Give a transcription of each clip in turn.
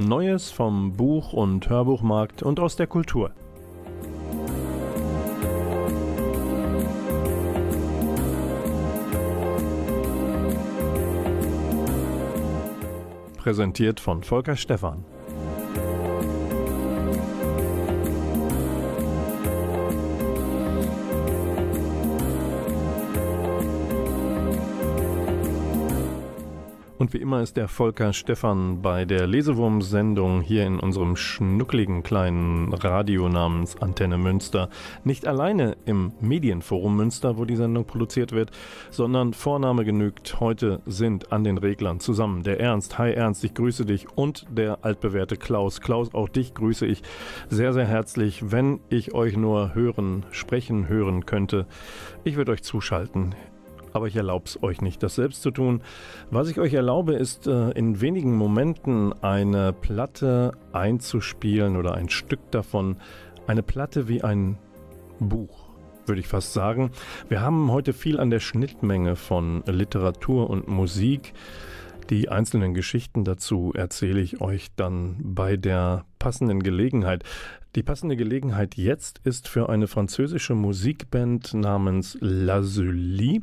Neues vom Buch- und Hörbuchmarkt und aus der Kultur. Präsentiert von Volker Stephan. Und wie immer ist der Volker Stephan bei der Lesewurm-Sendung hier in unserem schnuckligen kleinen Radio namens Antenne Münster nicht alleine im Medienforum Münster, wo die Sendung produziert wird, sondern Vorname genügt. Heute sind an den Reglern zusammen der Ernst. Hi Ernst, ich grüße dich und der altbewährte Klaus. Klaus, auch dich grüße ich sehr, sehr herzlich. Wenn ich euch nur hören, sprechen hören könnte, ich würde euch zuschalten aber ich erlaube es euch nicht, das selbst zu tun. Was ich euch erlaube, ist äh, in wenigen Momenten eine Platte einzuspielen oder ein Stück davon. Eine Platte wie ein Buch, würde ich fast sagen. Wir haben heute viel an der Schnittmenge von Literatur und Musik. Die einzelnen Geschichten dazu erzähle ich euch dann bei der passenden Gelegenheit. Die passende Gelegenheit jetzt ist für eine französische Musikband namens La Zulie.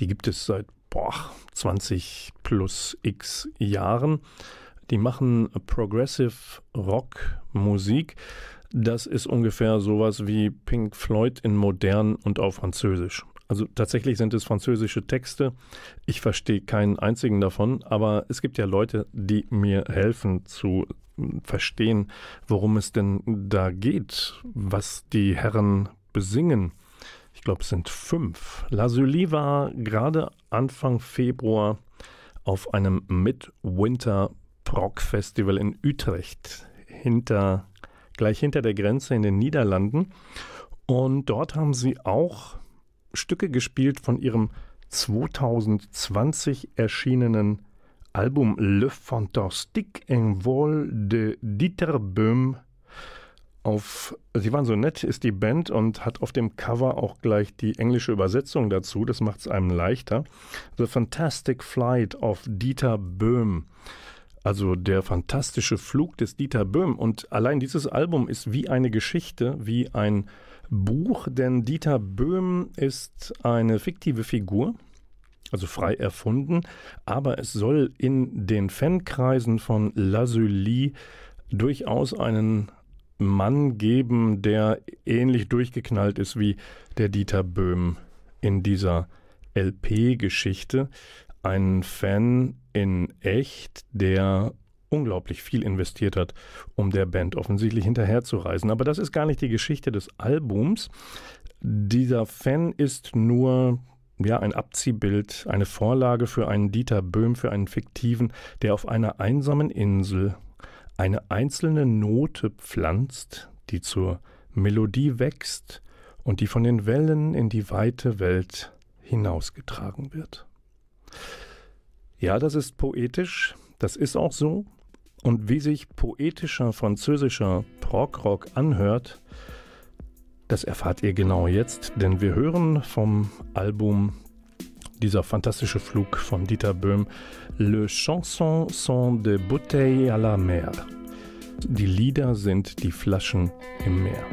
Die gibt es seit boah, 20 plus x Jahren. Die machen Progressive Rock Musik. Das ist ungefähr sowas wie Pink Floyd in modern und auf Französisch. Also tatsächlich sind es französische Texte. Ich verstehe keinen einzigen davon, aber es gibt ja Leute, die mir helfen zu verstehen, worum es denn da geht, was die Herren besingen glaube, es sind fünf. Lazuli war gerade Anfang Februar auf einem Midwinter Prog Festival in Utrecht, hinter, gleich hinter der Grenze in den Niederlanden. Und dort haben sie auch Stücke gespielt von ihrem 2020 erschienenen Album Le Fantastique en Vol de Dieter Böhm auf, sie waren so nett, ist die Band und hat auf dem Cover auch gleich die englische Übersetzung dazu. Das macht es einem leichter. The Fantastic Flight of Dieter Böhm. Also der fantastische Flug des Dieter Böhm. Und allein dieses Album ist wie eine Geschichte, wie ein Buch, denn Dieter Böhm ist eine fiktive Figur, also frei erfunden, aber es soll in den Fankreisen von Lazuli durchaus einen Mann geben, der ähnlich durchgeknallt ist wie der Dieter Böhm in dieser LP-Geschichte. Ein Fan in echt, der unglaublich viel investiert hat, um der Band offensichtlich hinterherzureisen. Aber das ist gar nicht die Geschichte des Albums. Dieser Fan ist nur ja, ein Abziehbild, eine Vorlage für einen Dieter Böhm, für einen fiktiven, der auf einer einsamen Insel eine einzelne Note pflanzt, die zur Melodie wächst und die von den Wellen in die weite Welt hinausgetragen wird. Ja, das ist poetisch, das ist auch so. Und wie sich poetischer französischer Progrock anhört, das erfahrt ihr genau jetzt, denn wir hören vom Album dieser fantastische Flug von Dieter Böhm, Le Chanson sont des bouteilles à la mer. Die Lieder sind die Flaschen im Meer.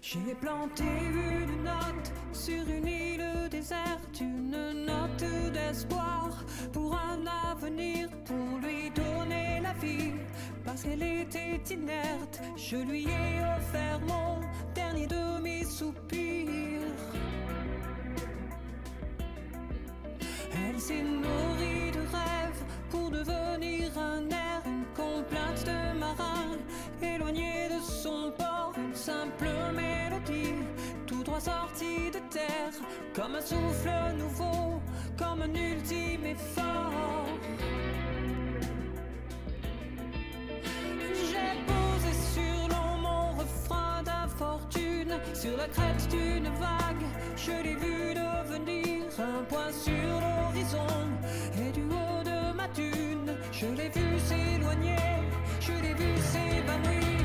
J'ai planté une note sur une île déserte, une note d'espoir pour un avenir, pour lui donner la vie, parce qu'elle était inerte. Je lui ai offert mon dernier demi-soupir. Elle s'est nourrie de rêves pour devenir un air, une complainte de marin, éloignée de son port, une simple mélodie, tout droit sortie de terre, comme un souffle nouveau, comme un ultime effort. J'ai posé sur la crête d'une vague, je l'ai vu devenir un point sur le et du haut de ma thune, je l'ai vu s'éloigner, je l'ai vu s'évanouir.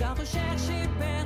Já recherche et perdre.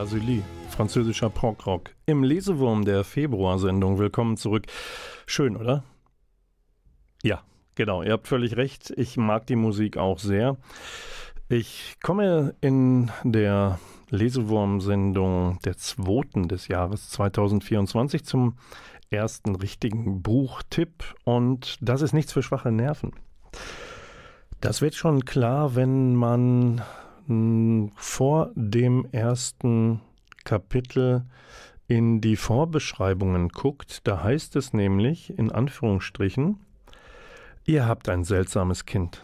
Lazuli, französischer Prog-Rock. Im Lesewurm der Februarsendung. Willkommen zurück. Schön, oder? Ja, genau. Ihr habt völlig recht. Ich mag die Musik auch sehr. Ich komme in der Lesewurm-Sendung der zweiten des Jahres 2024 zum ersten richtigen Buchtipp und das ist nichts für schwache Nerven. Das wird schon klar, wenn man vor dem ersten Kapitel in die Vorbeschreibungen guckt, da heißt es nämlich in Anführungsstrichen, ihr habt ein seltsames Kind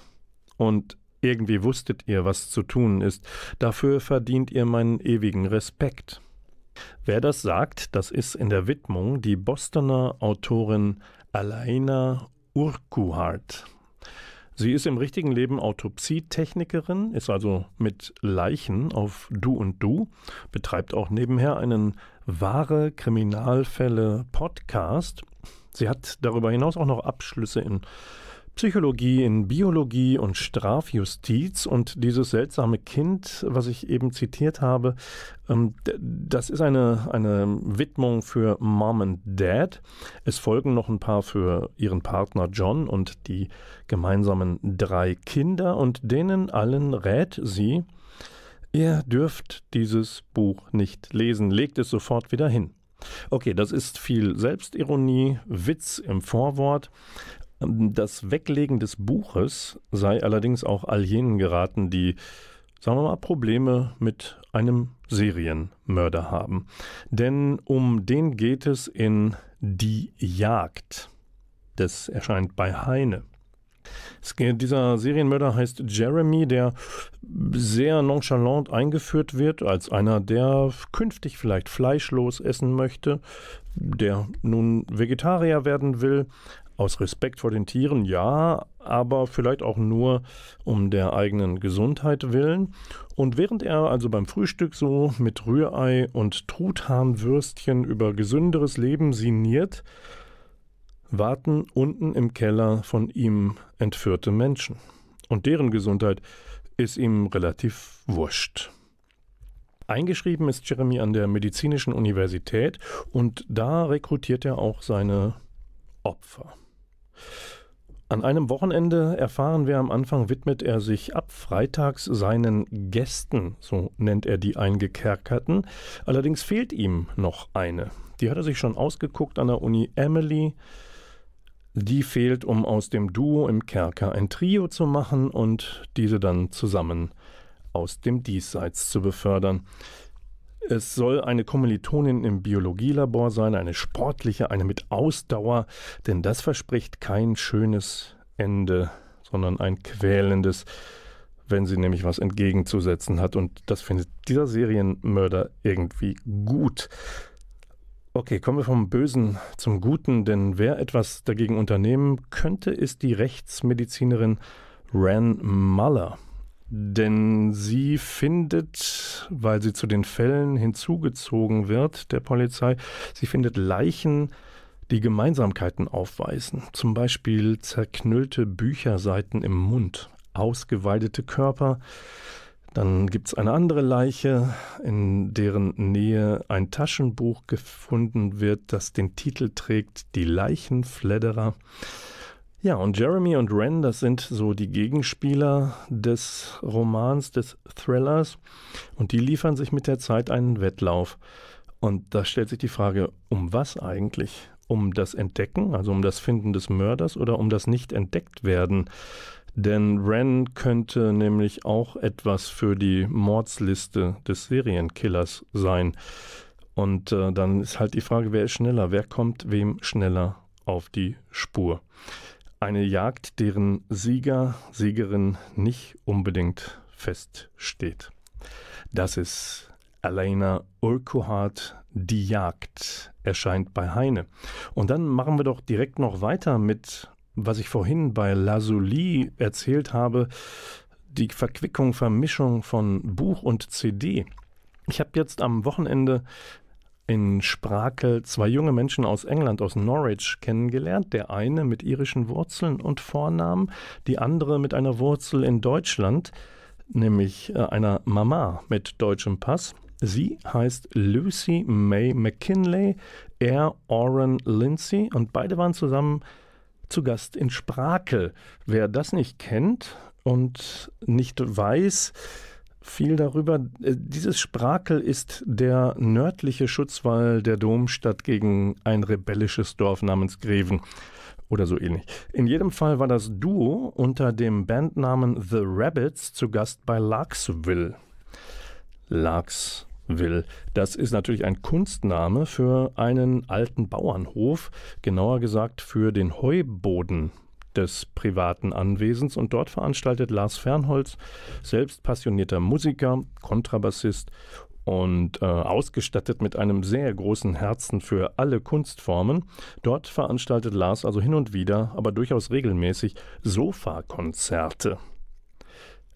und irgendwie wusstet ihr, was zu tun ist, dafür verdient ihr meinen ewigen Respekt. Wer das sagt, das ist in der Widmung die Bostoner Autorin Alaina Urquhart. Sie ist im richtigen Leben Autopsietechnikerin, ist also mit Leichen auf Du und Du, betreibt auch nebenher einen wahre Kriminalfälle Podcast. Sie hat darüber hinaus auch noch Abschlüsse in Psychologie, in Biologie und Strafjustiz. Und dieses seltsame Kind, was ich eben zitiert habe, ähm, das ist eine, eine Widmung für Mom and Dad. Es folgen noch ein paar für ihren Partner John und die gemeinsamen drei Kinder. Und denen allen rät sie, ihr dürft dieses Buch nicht lesen, legt es sofort wieder hin. Okay, das ist viel Selbstironie, Witz im Vorwort. Das Weglegen des Buches sei allerdings auch all jenen geraten, die, sagen wir mal, Probleme mit einem Serienmörder haben. Denn um den geht es in Die Jagd. Das erscheint bei Heine. Dieser Serienmörder heißt Jeremy, der sehr nonchalant eingeführt wird als einer, der künftig vielleicht fleischlos essen möchte, der nun Vegetarier werden will, aus Respekt vor den Tieren, ja, aber vielleicht auch nur um der eigenen Gesundheit willen. Und während er also beim Frühstück so mit Rührei und Truthahnwürstchen über gesünderes Leben sinniert, warten unten im Keller von ihm entführte Menschen. Und deren Gesundheit ist ihm relativ wurscht. Eingeschrieben ist Jeremy an der Medizinischen Universität und da rekrutiert er auch seine Opfer. An einem Wochenende erfahren wir am Anfang, widmet er sich ab freitags seinen Gästen, so nennt er die Eingekerkerten. Allerdings fehlt ihm noch eine. Die hat er sich schon ausgeguckt an der Uni Emily. Die fehlt, um aus dem Duo im Kerker ein Trio zu machen und diese dann zusammen aus dem Diesseits zu befördern. Es soll eine Kommilitonin im Biologielabor sein, eine sportliche, eine mit Ausdauer, denn das verspricht kein schönes Ende, sondern ein quälendes, wenn sie nämlich was entgegenzusetzen hat. Und das findet dieser Serienmörder irgendwie gut. Okay, kommen wir vom Bösen zum Guten, denn wer etwas dagegen unternehmen könnte, ist die Rechtsmedizinerin Ran Muller. Denn sie findet, weil sie zu den Fällen hinzugezogen wird, der Polizei, sie findet Leichen, die Gemeinsamkeiten aufweisen. Zum Beispiel zerknüllte Bücherseiten im Mund, ausgeweidete Körper. Dann gibt es eine andere Leiche, in deren Nähe ein Taschenbuch gefunden wird, das den Titel trägt Die Leichenfledderer. Ja, und Jeremy und Ren, das sind so die Gegenspieler des Romans, des Thrillers. Und die liefern sich mit der Zeit einen Wettlauf. Und da stellt sich die Frage, um was eigentlich? Um das Entdecken, also um das Finden des Mörders oder um das Nicht-Entdeckt-Werden? Denn Ren könnte nämlich auch etwas für die Mordsliste des Serienkillers sein. Und äh, dann ist halt die Frage, wer ist schneller? Wer kommt wem schneller auf die Spur? Eine Jagd, deren Sieger, Siegerin nicht unbedingt feststeht. Das ist Elena Urquhart, Die Jagd, erscheint bei Heine. Und dann machen wir doch direkt noch weiter mit, was ich vorhin bei Lazuli erzählt habe, die Verquickung, Vermischung von Buch und CD. Ich habe jetzt am Wochenende in Sprakel zwei junge Menschen aus England, aus Norwich, kennengelernt. Der eine mit irischen Wurzeln und Vornamen, die andere mit einer Wurzel in Deutschland, nämlich äh, einer Mama mit deutschem Pass. Sie heißt Lucy May McKinley, er Oren Lindsay und beide waren zusammen zu Gast in Sprakel. Wer das nicht kennt und nicht weiß, viel darüber. Äh, dieses Sprakel ist der nördliche Schutzwall der Domstadt gegen ein rebellisches Dorf namens Greven oder so ähnlich. In jedem Fall war das Duo unter dem Bandnamen The Rabbits zu Gast bei Larksville. Larks Larksville. Das ist natürlich ein Kunstname für einen alten Bauernhof, genauer gesagt für den Heuboden des privaten Anwesens und dort veranstaltet Lars Fernholz, selbst passionierter Musiker, Kontrabassist und äh, ausgestattet mit einem sehr großen Herzen für alle Kunstformen. Dort veranstaltet Lars also hin und wieder, aber durchaus regelmäßig Sofakonzerte.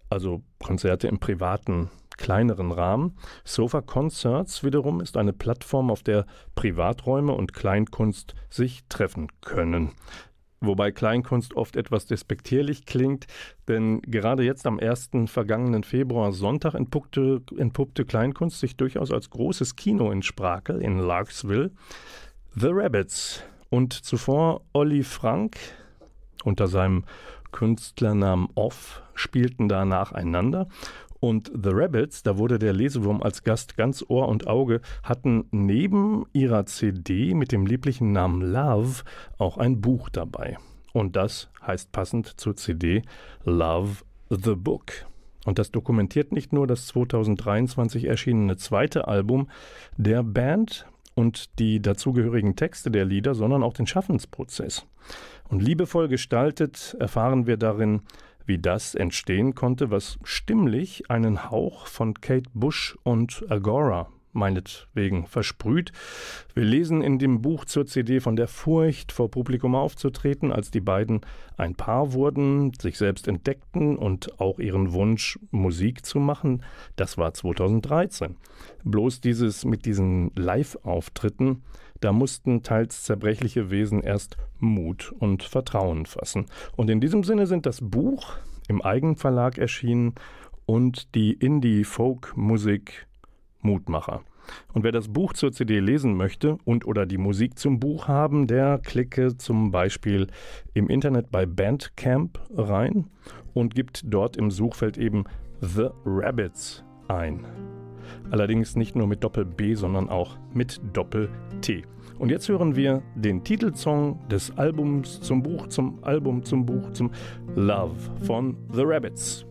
Also Konzerte im privaten kleineren Rahmen. Sofa Concerts wiederum ist eine Plattform, auf der Privaträume und Kleinkunst sich treffen können. Wobei Kleinkunst oft etwas despektierlich klingt, denn gerade jetzt am 1. vergangenen Februar Sonntag entpuppte, entpuppte Kleinkunst sich durchaus als großes Kino in Sprakel in Larksville. The Rabbits und zuvor Olli Frank unter seinem Künstlernamen Off spielten da nacheinander und The Rabbits, da wurde der Lesewurm als Gast ganz Ohr und Auge, hatten neben ihrer CD mit dem lieblichen Namen Love auch ein Buch dabei. Und das heißt passend zur CD Love the Book. Und das dokumentiert nicht nur das 2023 erschienene zweite Album der Band und die dazugehörigen Texte der Lieder, sondern auch den Schaffensprozess. Und liebevoll gestaltet erfahren wir darin, wie das entstehen konnte, was stimmlich einen Hauch von Kate Bush und Agora meinetwegen versprüht. Wir lesen in dem Buch zur CD von der Furcht, vor Publikum aufzutreten, als die beiden ein Paar wurden, sich selbst entdeckten und auch ihren Wunsch, Musik zu machen. Das war 2013. Bloß dieses mit diesen Live-Auftritten da mussten teils zerbrechliche Wesen erst Mut und Vertrauen fassen. Und in diesem Sinne sind das Buch im Eigenverlag erschienen und die Indie-Folk-Musik Mutmacher. Und wer das Buch zur CD lesen möchte und oder die Musik zum Buch haben, der klicke zum Beispiel im Internet bei Bandcamp rein und gibt dort im Suchfeld eben The Rabbits ein. Allerdings nicht nur mit Doppel-B, sondern auch mit Doppel-T. Und jetzt hören wir den Titelsong des Albums zum Buch, zum Album zum Buch, zum Love von The Rabbits.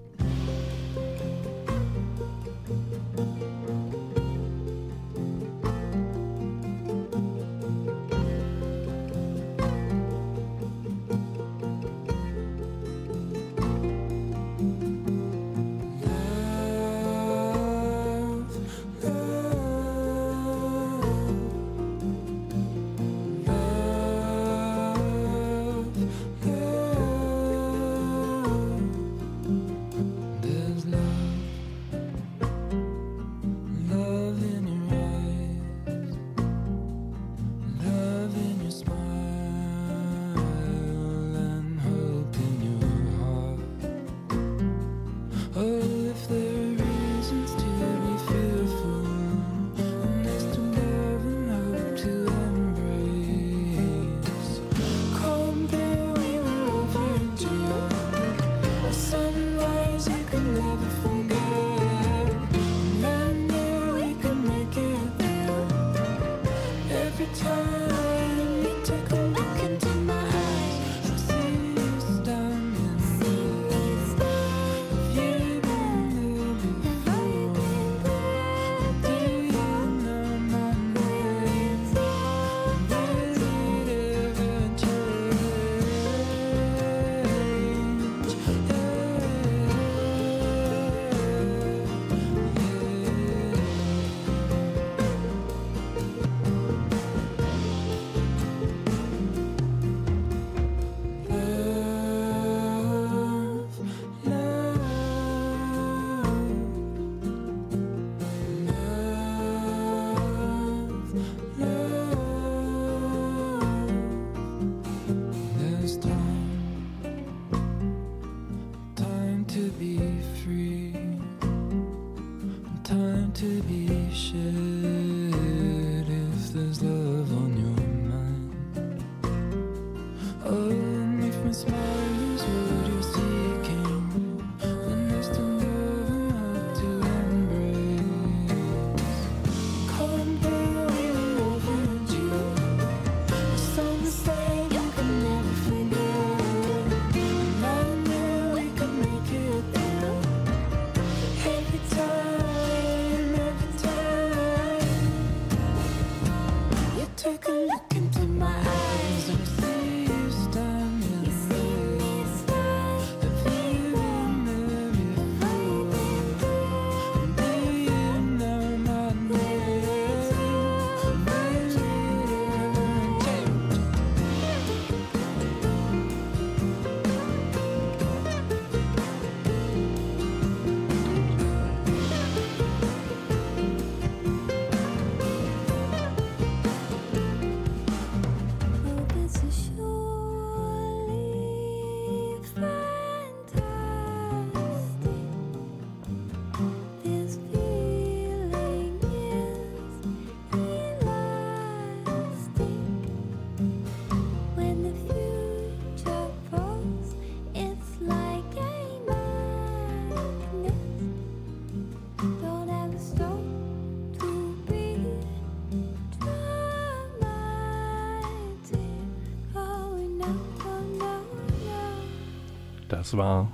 Das war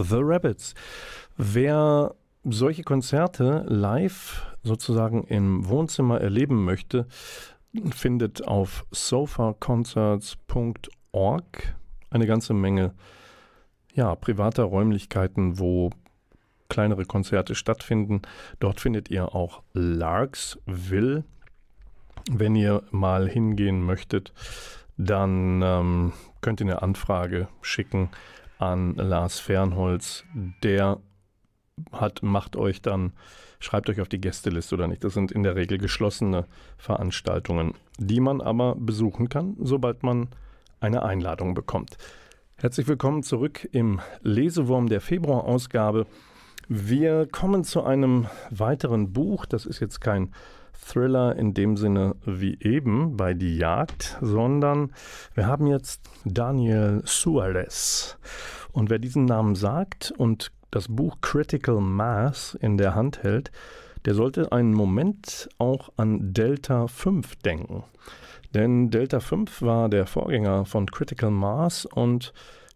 The Rabbits. Wer solche Konzerte live sozusagen im Wohnzimmer erleben möchte, findet auf sofaconcerts.org eine ganze Menge ja, privater Räumlichkeiten, wo kleinere Konzerte stattfinden. Dort findet ihr auch Larksville. Wenn ihr mal hingehen möchtet, dann ähm, könnt ihr eine Anfrage schicken an Lars Fernholz. Der hat, macht euch dann, schreibt euch auf die Gästeliste oder nicht. Das sind in der Regel geschlossene Veranstaltungen, die man aber besuchen kann, sobald man eine Einladung bekommt. Herzlich willkommen zurück im Lesewurm der Februarausgabe. Wir kommen zu einem weiteren Buch. Das ist jetzt kein Thriller in dem Sinne wie eben bei Die Jagd, sondern wir haben jetzt Daniel Suarez. Und wer diesen Namen sagt und das Buch Critical Mass in der Hand hält, der sollte einen Moment auch an Delta 5 denken. Denn Delta 5 war der Vorgänger von Critical Mass und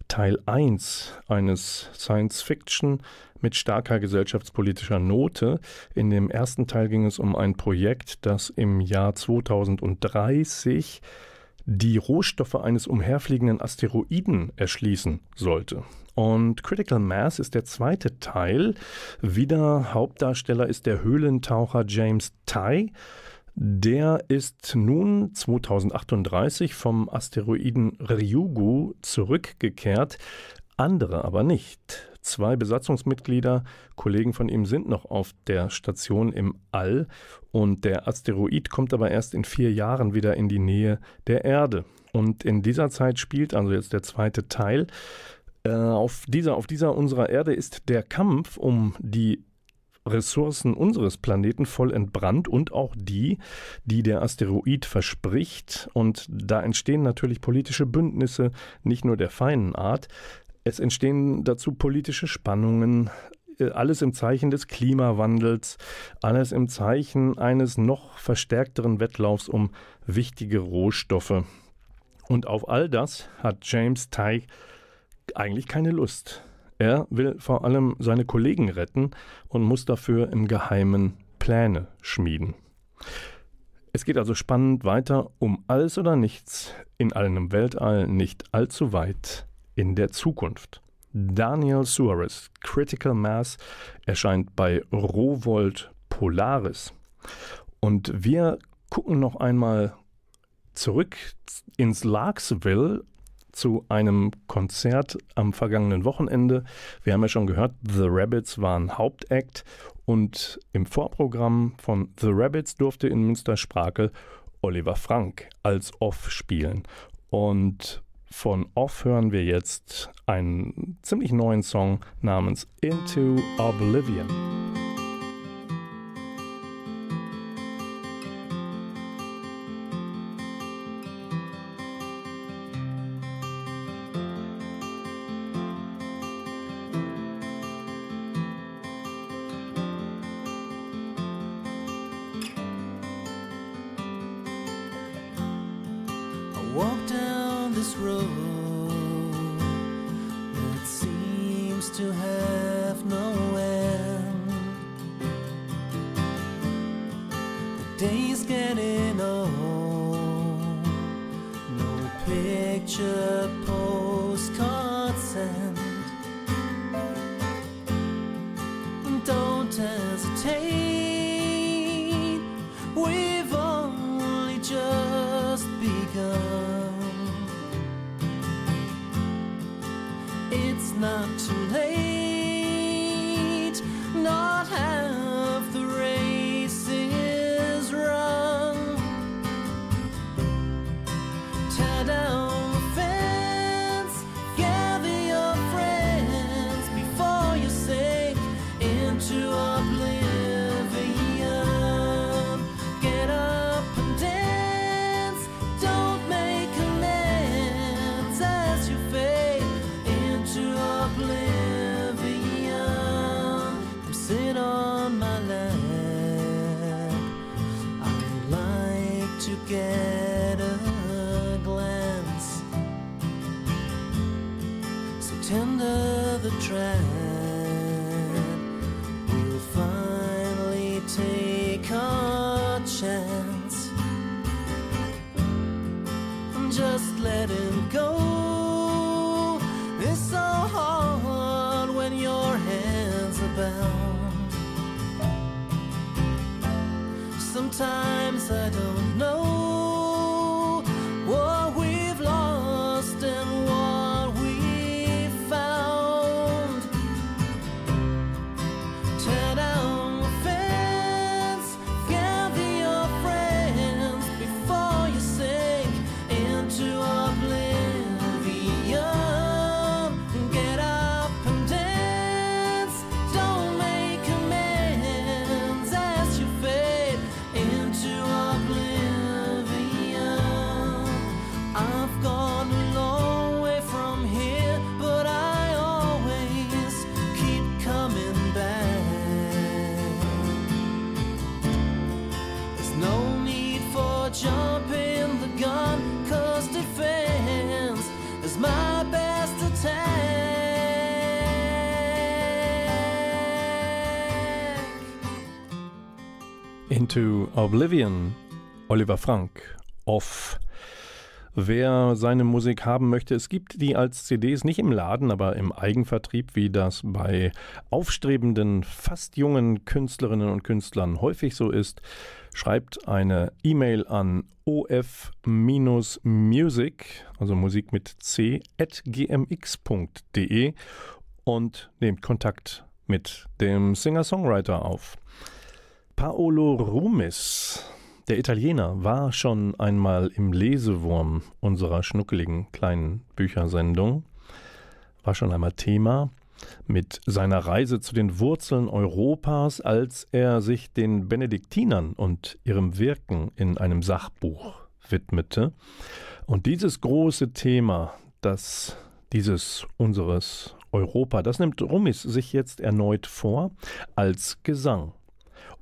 Teil 1 eines Science-Fiction mit starker gesellschaftspolitischer Note. In dem ersten Teil ging es um ein Projekt, das im Jahr 2030 die Rohstoffe eines umherfliegenden Asteroiden erschließen sollte. Und Critical Mass ist der zweite Teil. Wieder Hauptdarsteller ist der Höhlentaucher James Ty. Der ist nun 2038 vom Asteroiden Ryugu zurückgekehrt, andere aber nicht. Zwei Besatzungsmitglieder, Kollegen von ihm, sind noch auf der Station im All und der Asteroid kommt aber erst in vier Jahren wieder in die Nähe der Erde. Und in dieser Zeit spielt also jetzt der zweite Teil. Äh, auf, dieser, auf dieser unserer Erde ist der Kampf um die Ressourcen unseres Planeten voll entbrannt und auch die, die der Asteroid verspricht. Und da entstehen natürlich politische Bündnisse, nicht nur der feinen Art. Es entstehen dazu politische Spannungen, äh, alles im Zeichen des Klimawandels, alles im Zeichen eines noch verstärkteren Wettlaufs um wichtige Rohstoffe. Und auf all das hat James Teich eigentlich keine Lust. Er will vor allem seine Kollegen retten und muss dafür im Geheimen Pläne schmieden. Es geht also spannend weiter um alles oder nichts in einem Weltall nicht allzu weit in der Zukunft. Daniel Suarez, Critical Mass, erscheint bei Rowold Polaris. Und wir gucken noch einmal zurück ins Larksville zu einem Konzert am vergangenen Wochenende. Wir haben ja schon gehört, The Rabbits waren Hauptakt und im Vorprogramm von The Rabbits durfte in Münster-Sprakel Oliver Frank als Off spielen. Und von Off hören wir jetzt einen ziemlich neuen Song namens Into Oblivion. Into Oblivion, Oliver Frank, Off. Wer seine Musik haben möchte, es gibt die als CDs nicht im Laden, aber im Eigenvertrieb, wie das bei aufstrebenden, fast jungen Künstlerinnen und Künstlern häufig so ist, schreibt eine E-Mail an of-music, also Musik mit c, at gmx.de und nehmt Kontakt mit dem Singer-Songwriter auf. Paolo Rumis, der Italiener, war schon einmal im Lesewurm unserer schnuckeligen kleinen Büchersendung, war schon einmal Thema mit seiner Reise zu den Wurzeln Europas, als er sich den Benediktinern und ihrem Wirken in einem Sachbuch widmete. Und dieses große Thema, das dieses unseres Europa, das nimmt Rumis sich jetzt erneut vor als Gesang.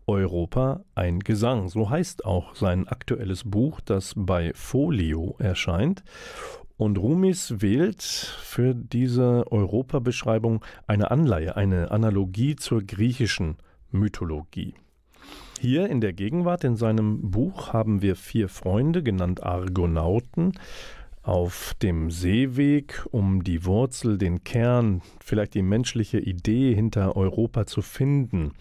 Europa ein Gesang. So heißt auch sein aktuelles Buch, das bei Folio erscheint. Und Rumis wählt für diese Europabeschreibung eine Anleihe, eine Analogie zur griechischen Mythologie. Hier in der Gegenwart in seinem Buch haben wir vier Freunde, genannt Argonauten, auf dem Seeweg, um die Wurzel, den Kern, vielleicht die menschliche Idee hinter Europa zu finden.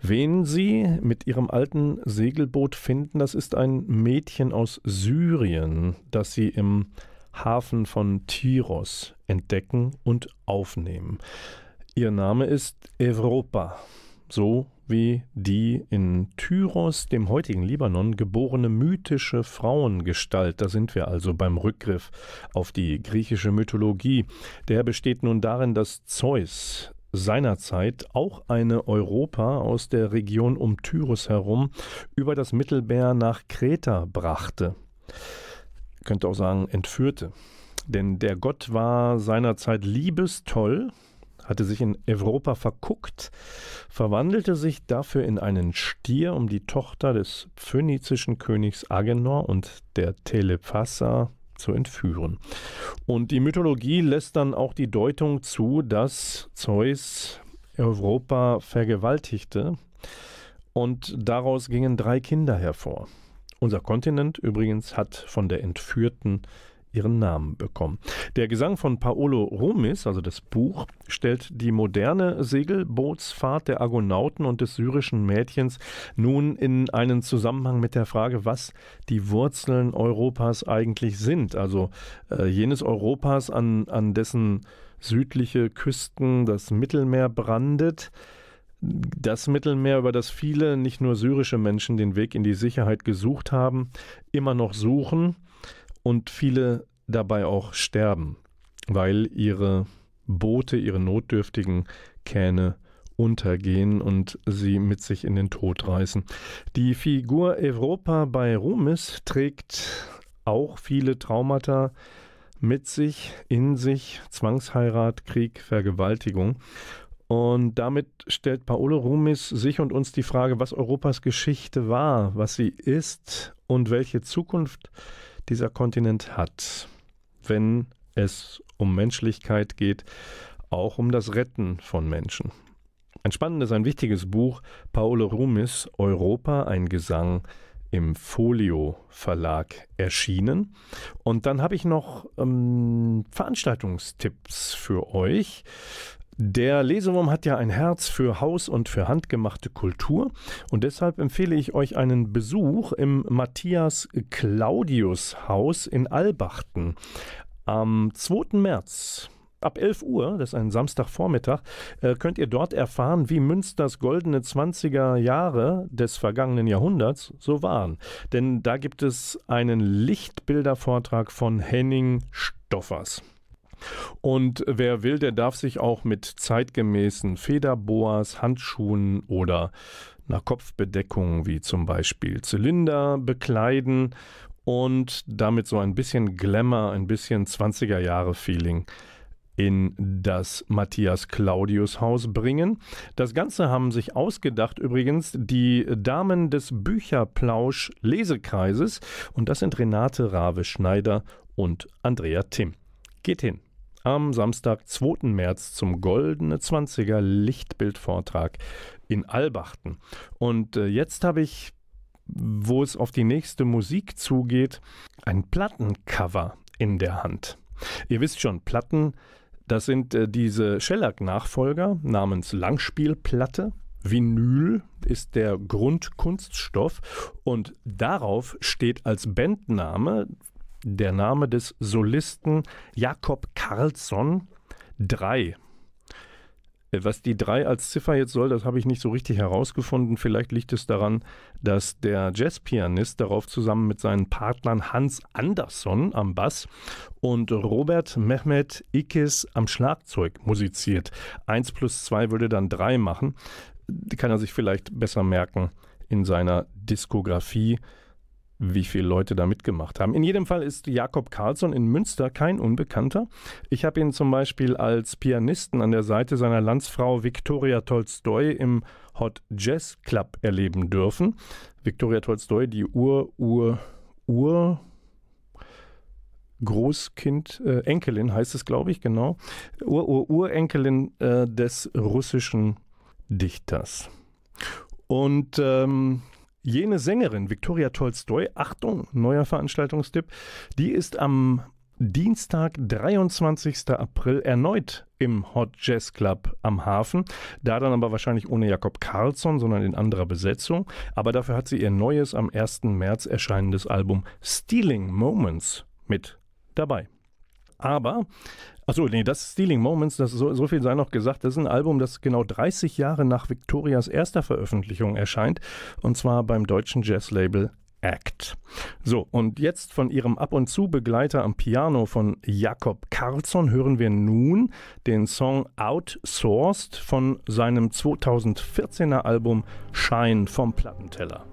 Wen Sie mit Ihrem alten Segelboot finden, das ist ein Mädchen aus Syrien, das Sie im Hafen von Tyros entdecken und aufnehmen. Ihr Name ist Europa, so wie die in Tyros, dem heutigen Libanon, geborene mythische Frauengestalt. Da sind wir also beim Rückgriff auf die griechische Mythologie. Der besteht nun darin, dass Zeus seinerzeit auch eine Europa aus der Region um Tyrus herum über das Mittelmeer nach Kreta brachte. könnte auch sagen, entführte. Denn der Gott war seinerzeit liebestoll, hatte sich in Europa verguckt, verwandelte sich dafür in einen Stier, um die Tochter des phönizischen Königs Agenor und der Telephassa zu entführen. Und die Mythologie lässt dann auch die Deutung zu, dass Zeus Europa vergewaltigte und daraus gingen drei Kinder hervor. Unser Kontinent übrigens hat von der entführten ihren Namen bekommen. Der Gesang von Paolo Rumis, also das Buch, stellt die moderne Segelbootsfahrt der Argonauten und des syrischen Mädchens nun in einen Zusammenhang mit der Frage, was die Wurzeln Europas eigentlich sind. Also äh, jenes Europas, an, an dessen südliche Küsten das Mittelmeer brandet das Mittelmeer, über das viele, nicht nur syrische Menschen den Weg in die Sicherheit gesucht haben, immer noch suchen und viele dabei auch sterben, weil ihre Boote, ihre notdürftigen Kähne untergehen und sie mit sich in den Tod reißen. Die Figur Europa bei Rumis trägt auch viele Traumata mit sich, in sich, Zwangsheirat, Krieg, Vergewaltigung. Und damit stellt Paolo Rumis sich und uns die Frage, was Europas Geschichte war, was sie ist und welche Zukunft dieser Kontinent hat, wenn es um Menschlichkeit geht, auch um das Retten von Menschen. Ein spannendes, ein wichtiges Buch. Paolo Rumis, Europa, ein Gesang im Folio Verlag erschienen. Und dann habe ich noch ähm, Veranstaltungstipps für euch. Der Lesewurm hat ja ein Herz für Haus- und für handgemachte Kultur und deshalb empfehle ich euch einen Besuch im Matthias Claudius Haus in Albachten am 2. März. Ab 11 Uhr, das ist ein Samstagvormittag, äh, könnt ihr dort erfahren, wie Münsters goldene 20er Jahre des vergangenen Jahrhunderts so waren. Denn da gibt es einen Lichtbildervortrag von Henning Stoffers. Und wer will, der darf sich auch mit zeitgemäßen Federboas, Handschuhen oder einer Kopfbedeckung wie zum Beispiel Zylinder bekleiden und damit so ein bisschen Glamour, ein bisschen 20er Jahre Feeling in das Matthias Claudius Haus bringen. Das Ganze haben sich ausgedacht übrigens die Damen des Bücherplausch Lesekreises und das sind Renate Rave Schneider und Andrea Timm. Geht hin am Samstag, 2. März zum Goldene 20er Lichtbildvortrag in Albachten. Und äh, jetzt habe ich, wo es auf die nächste Musik zugeht, ein Plattencover in der Hand. Ihr wisst schon, Platten, das sind äh, diese Shellac-Nachfolger namens Langspielplatte. Vinyl ist der Grundkunststoff und darauf steht als Bandname der Name des Solisten Jakob Karlsson 3. Äh, was die 3 als Ziffer jetzt soll, das habe ich nicht so richtig herausgefunden. Vielleicht liegt es daran, dass der Jazzpianist darauf zusammen mit seinen Partnern Hans Andersson am Bass und Robert Mehmet Ikis am Schlagzeug musiziert. 1 plus 2 würde dann 3 machen. Die kann er sich vielleicht besser merken in seiner Diskografie wie viele Leute da mitgemacht haben. In jedem Fall ist Jakob Karlsson in Münster kein Unbekannter. Ich habe ihn zum Beispiel als Pianisten an der Seite seiner Landsfrau Viktoria Tolstoi im Hot Jazz Club erleben dürfen. Viktoria Tolstoi, die Ur, Ur, Ur, Großkind, äh, Enkelin heißt es, glaube ich, genau. Ur-Ur-Urenkelin äh, des russischen Dichters. Und ähm, Jene Sängerin, Viktoria Tolstoi, Achtung, neuer Veranstaltungstipp, die ist am Dienstag, 23. April erneut im Hot Jazz Club am Hafen. Da dann aber wahrscheinlich ohne Jakob Karlsson, sondern in anderer Besetzung. Aber dafür hat sie ihr neues am 1. März erscheinendes Album Stealing Moments mit dabei. Aber Achso, nee, das Stealing Moments, das so, so, viel sei noch gesagt, das ist ein Album, das genau 30 Jahre nach Victorias erster Veröffentlichung erscheint, und zwar beim deutschen Jazzlabel Act. So, und jetzt von ihrem Ab und zu Begleiter am Piano von Jakob Karlsson hören wir nun den Song Outsourced von seinem 2014er Album Shine vom Plattenteller.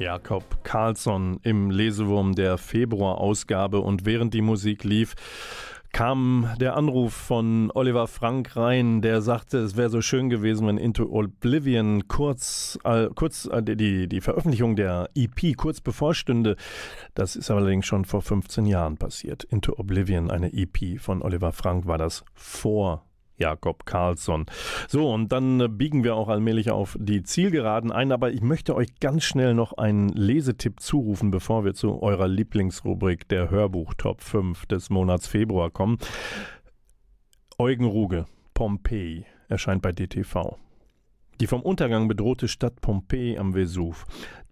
Jakob Carlsson im Lesewurm der Februarausgabe und während die Musik lief, kam der Anruf von Oliver Frank rein, der sagte, es wäre so schön gewesen, wenn Into Oblivion kurz, äh, kurz äh, die, die Veröffentlichung der EP kurz bevorstünde. Das ist allerdings schon vor 15 Jahren passiert. Into Oblivion, eine EP von Oliver Frank, war das vor Jakob Karlsson. So, und dann biegen wir auch allmählich auf die Zielgeraden ein, aber ich möchte euch ganz schnell noch einen Lesetipp zurufen, bevor wir zu eurer Lieblingsrubrik der Hörbuch Top 5 des Monats Februar kommen. Eugen Ruge, Pompeii, erscheint bei DTV. Die vom Untergang bedrohte Stadt Pompeji am Vesuv,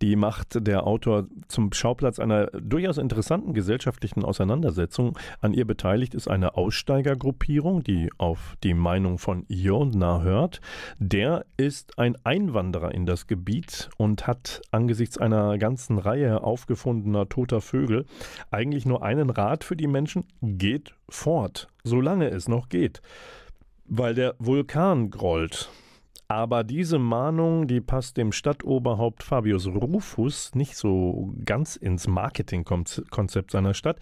die macht der Autor zum Schauplatz einer durchaus interessanten gesellschaftlichen Auseinandersetzung. An ihr beteiligt ist eine Aussteigergruppierung, die auf die Meinung von Iona hört. Der ist ein Einwanderer in das Gebiet und hat angesichts einer ganzen Reihe aufgefundener toter Vögel eigentlich nur einen Rat für die Menschen: geht fort, solange es noch geht. Weil der Vulkan grollt. Aber diese Mahnung, die passt dem Stadtoberhaupt Fabius Rufus nicht so ganz ins Marketingkonzept seiner Stadt.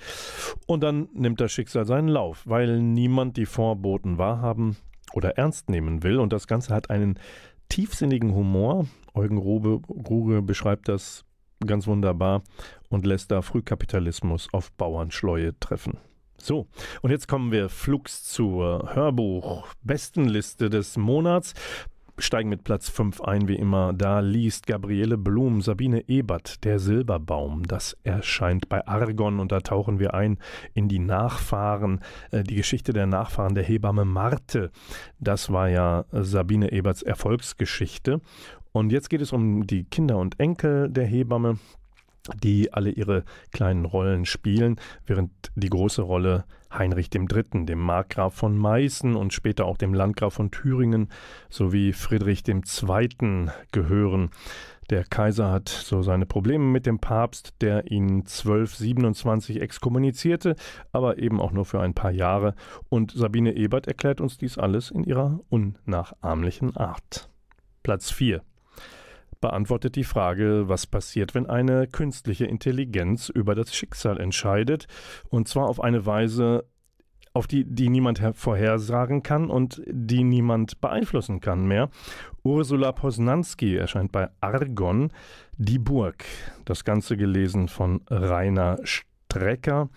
Und dann nimmt das Schicksal seinen Lauf, weil niemand die Vorboten wahrhaben oder ernst nehmen will. Und das Ganze hat einen tiefsinnigen Humor. Eugen Ruge, beschreibt das ganz wunderbar und lässt da Frühkapitalismus auf Bauernschleue treffen. So, und jetzt kommen wir flugs zur Hörbuch-Bestenliste des Monats steigen mit Platz 5 ein, wie immer. Da liest Gabriele Blum, Sabine Ebert, Der Silberbaum. Das erscheint bei Argon und da tauchen wir ein in die Nachfahren, äh, die Geschichte der Nachfahren der Hebamme Marte. Das war ja Sabine Eberts Erfolgsgeschichte. Und jetzt geht es um die Kinder und Enkel der Hebamme die alle ihre kleinen Rollen spielen, während die große Rolle Heinrich III., dem Markgraf von Meißen und später auch dem Landgraf von Thüringen sowie Friedrich II. gehören. Der Kaiser hat so seine Probleme mit dem Papst, der ihn 1227 exkommunizierte, aber eben auch nur für ein paar Jahre. Und Sabine Ebert erklärt uns dies alles in ihrer unnachahmlichen Art. Platz 4 beantwortet die Frage, was passiert, wenn eine künstliche Intelligenz über das Schicksal entscheidet, und zwar auf eine Weise, auf die, die niemand vorhersagen kann und die niemand beeinflussen kann mehr. Ursula Posnanski erscheint bei Argon, Die Burg. Das Ganze gelesen von Rainer Strecker.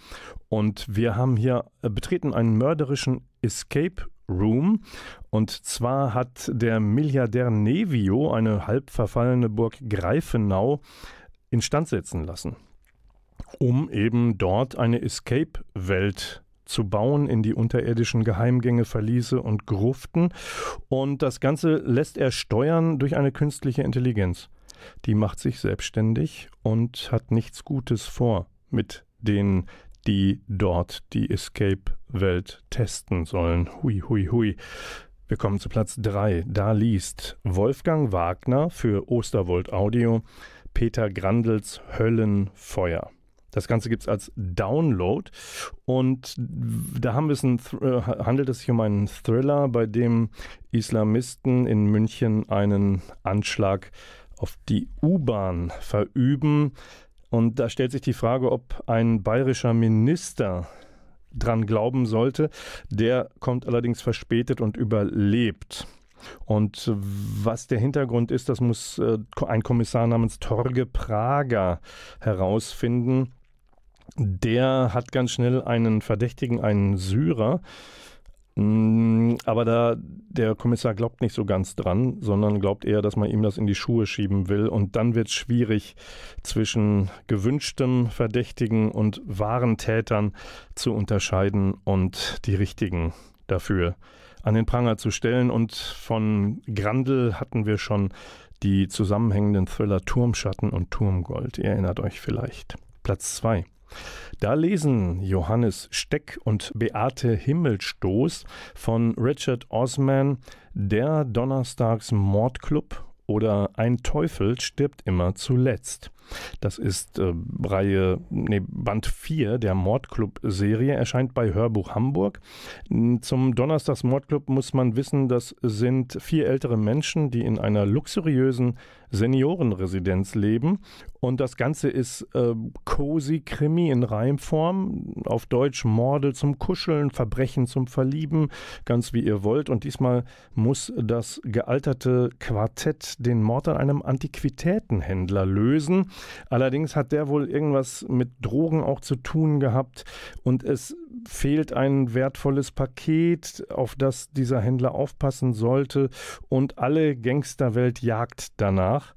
Und wir haben hier betreten einen mörderischen Escape Room. Und zwar hat der Milliardär Nevio eine halb verfallene Burg Greifenau instand setzen lassen, um eben dort eine Escape-Welt zu bauen in die unterirdischen Geheimgänge, Verliese und Gruften. Und das Ganze lässt er steuern durch eine künstliche Intelligenz. Die macht sich selbstständig und hat nichts Gutes vor mit den die dort die Escape-Welt testen sollen. Hui, hui, hui. Wir kommen zu Platz 3. Da liest Wolfgang Wagner für Osterwold Audio Peter Grandels Höllenfeuer. Das Ganze gibt es als Download und da es äh, handelt es sich um einen Thriller, bei dem Islamisten in München einen Anschlag auf die U-Bahn verüben. Und da stellt sich die Frage, ob ein bayerischer Minister dran glauben sollte. Der kommt allerdings verspätet und überlebt. Und was der Hintergrund ist, das muss äh, ein Kommissar namens Torge Prager herausfinden. Der hat ganz schnell einen Verdächtigen, einen Syrer, aber da der Kommissar glaubt nicht so ganz dran, sondern glaubt eher, dass man ihm das in die Schuhe schieben will. Und dann wird es schwierig, zwischen gewünschtem Verdächtigen und wahren Tätern zu unterscheiden und die richtigen dafür an den Pranger zu stellen. Und von Grandel hatten wir schon die zusammenhängenden Thriller Turmschatten und Turmgold. Ihr erinnert euch vielleicht. Platz 2. Da lesen Johannes Steck und Beate Himmelstoß von Richard Osman Der Donnerstags Mordclub oder Ein Teufel stirbt immer zuletzt. Das ist äh, Reihe, nee, Band 4 der Mordclub-Serie, erscheint bei Hörbuch Hamburg. Zum Donnerstags Mordclub muss man wissen, das sind vier ältere Menschen, die in einer luxuriösen Seniorenresidenz leben. Und das Ganze ist äh, cozy Krimi in Reimform. Auf Deutsch Morde zum Kuscheln, Verbrechen zum Verlieben, ganz wie ihr wollt. Und diesmal muss das gealterte Quartett den Mord an einem Antiquitätenhändler lösen. Allerdings hat der wohl irgendwas mit Drogen auch zu tun gehabt. Und es fehlt ein wertvolles Paket, auf das dieser Händler aufpassen sollte. Und alle Gangsterwelt jagt danach nach,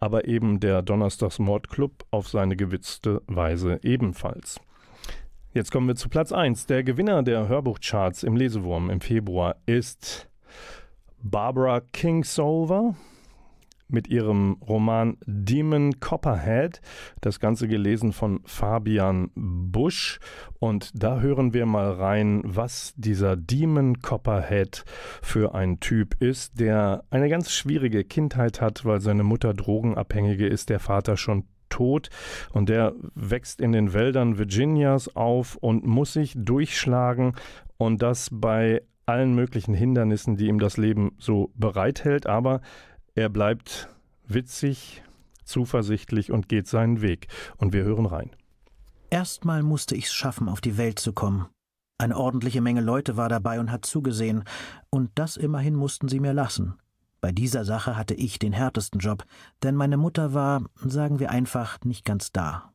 aber eben der Donnerstagsmordclub auf seine gewitzte Weise ebenfalls. Jetzt kommen wir zu Platz 1. Der Gewinner der Hörbuchcharts im Lesewurm im Februar ist Barbara Kingsolver mit ihrem Roman Demon Copperhead. Das Ganze gelesen von Fabian Busch. Und da hören wir mal rein, was dieser Demon Copperhead für ein Typ ist, der eine ganz schwierige Kindheit hat, weil seine Mutter Drogenabhängige ist, der Vater schon tot und der wächst in den Wäldern Virginias auf und muss sich durchschlagen und das bei allen möglichen Hindernissen, die ihm das Leben so bereithält, aber er bleibt witzig, zuversichtlich und geht seinen Weg. Und wir hören rein. Erstmal musste ich's schaffen, auf die Welt zu kommen. Eine ordentliche Menge Leute war dabei und hat zugesehen, und das immerhin mussten sie mir lassen. Bei dieser Sache hatte ich den härtesten Job, denn meine Mutter war, sagen wir einfach, nicht ganz da.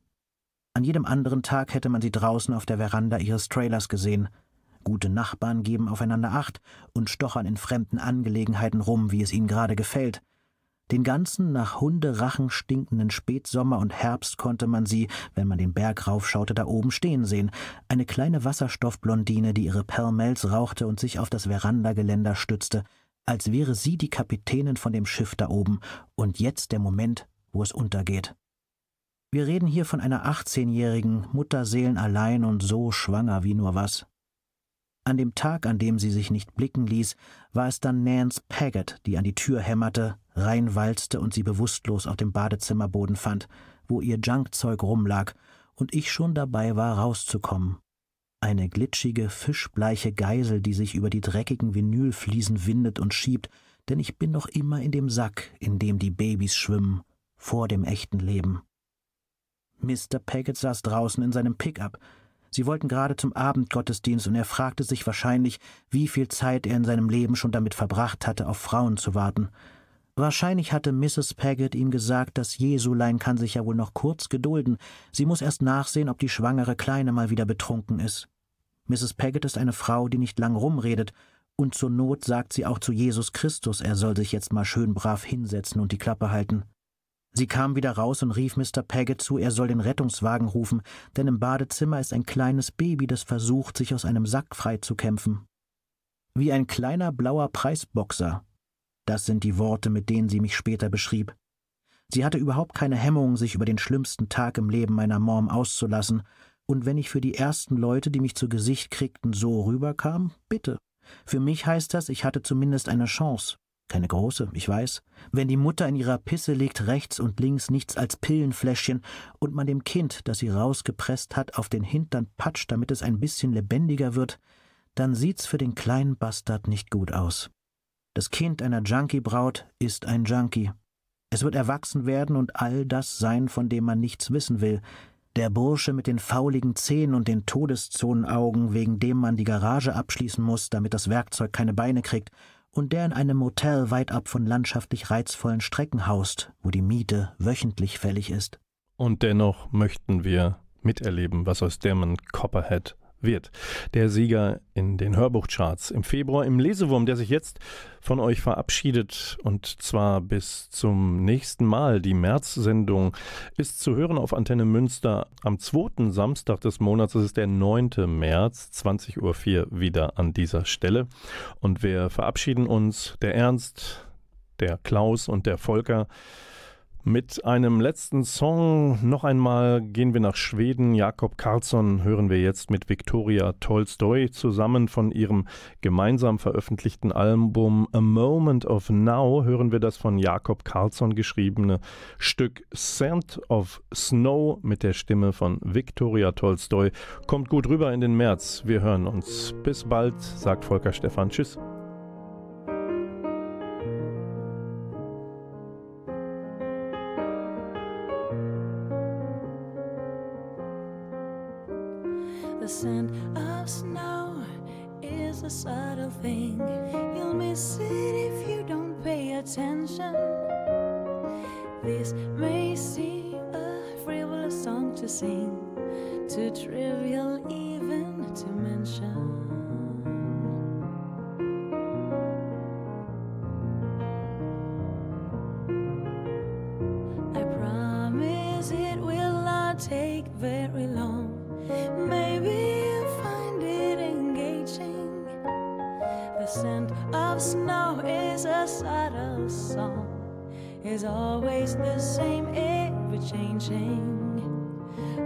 An jedem anderen Tag hätte man sie draußen auf der Veranda ihres Trailers gesehen. Gute Nachbarn geben aufeinander Acht und stochern in fremden Angelegenheiten rum, wie es ihnen gerade gefällt. Den ganzen nach Hunderachen stinkenden Spätsommer und Herbst konnte man sie, wenn man den Berg raufschaute, da oben stehen sehen. Eine kleine Wasserstoffblondine, die ihre Perlmelz rauchte und sich auf das Verandageländer stützte, als wäre sie die Kapitänin von dem Schiff da oben und jetzt der Moment, wo es untergeht. Wir reden hier von einer 18-jährigen, Mutterseelenallein und so schwanger wie nur was. An dem Tag, an dem sie sich nicht blicken ließ, war es dann Nance Paget, die an die Tür hämmerte, reinwalzte und sie bewusstlos auf dem Badezimmerboden fand, wo ihr Junkzeug rumlag und ich schon dabei war, rauszukommen. Eine glitschige, fischbleiche Geisel, die sich über die dreckigen Vinylfliesen windet und schiebt, denn ich bin noch immer in dem Sack, in dem die Babys schwimmen, vor dem echten Leben. Mr. Paget saß draußen in seinem Pickup. Sie wollten gerade zum Abendgottesdienst und er fragte sich wahrscheinlich, wie viel Zeit er in seinem Leben schon damit verbracht hatte, auf Frauen zu warten. Wahrscheinlich hatte Mrs. Paget ihm gesagt, das Jesulein kann sich ja wohl noch kurz gedulden. Sie muss erst nachsehen, ob die schwangere Kleine mal wieder betrunken ist. Mrs. Paget ist eine Frau, die nicht lang rumredet, und zur Not sagt sie auch zu Jesus Christus, er soll sich jetzt mal schön brav hinsetzen und die Klappe halten. Sie kam wieder raus und rief Mr. Paget zu, er soll den Rettungswagen rufen, denn im Badezimmer ist ein kleines Baby, das versucht, sich aus einem Sack freizukämpfen. Wie ein kleiner blauer Preisboxer, das sind die Worte, mit denen sie mich später beschrieb. Sie hatte überhaupt keine Hemmung, sich über den schlimmsten Tag im Leben meiner Mom auszulassen, und wenn ich für die ersten Leute, die mich zu Gesicht kriegten, so rüberkam, bitte. Für mich heißt das, ich hatte zumindest eine Chance. Keine große, ich weiß. Wenn die Mutter in ihrer Pisse liegt, rechts und links nichts als Pillenfläschchen und man dem Kind, das sie rausgepresst hat, auf den Hintern patscht, damit es ein bisschen lebendiger wird, dann sieht's für den kleinen Bastard nicht gut aus. Das Kind einer Junkie-Braut ist ein Junkie. Es wird erwachsen werden und all das sein, von dem man nichts wissen will. Der Bursche mit den fauligen Zähnen und den Todeszonenaugen, wegen dem man die Garage abschließen muss, damit das Werkzeug keine Beine kriegt, und der in einem Motel weit ab von landschaftlich reizvollen Strecken haust, wo die Miete wöchentlich fällig ist. Und dennoch möchten wir miterleben, was aus Damon Copperhead wird. Der Sieger in den Hörbuchcharts im Februar im Lesewurm, der sich jetzt von euch verabschiedet und zwar bis zum nächsten Mal. Die März-Sendung ist zu hören auf Antenne Münster am zweiten Samstag des Monats. Das ist der 9. März, 20.04 Uhr wieder an dieser Stelle. Und wir verabschieden uns, der Ernst, der Klaus und der Volker Mit einem letzten Song noch einmal gehen wir nach Schweden. Jakob Karlsson hören wir jetzt mit Viktoria Tolstoi zusammen von ihrem gemeinsam veröffentlichten Album A Moment of Now hören wir das von Jakob Karlsson geschriebene Stück Scent of Snow mit der Stimme von Viktoria Tolstoi. Kommt gut rüber in den März. Wir hören uns. Bis bald, sagt Volker Stefan. Tschüss. A subtle thing. You'll miss it if you don't pay attention. This may seem a frivolous song to sing, too trivial even to mention. I promise it will not take very is always the same, ever changing.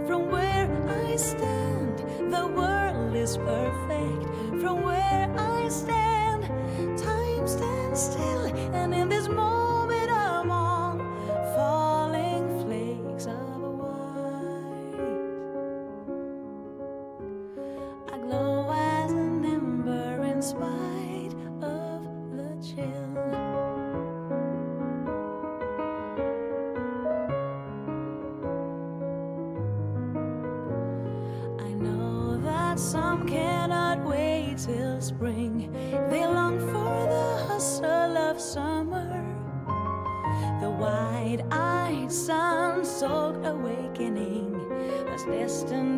From where I stand, the world is perfect. From where I spring. They long for the hustle of summer. The wide eyed sun soaked awakening was destined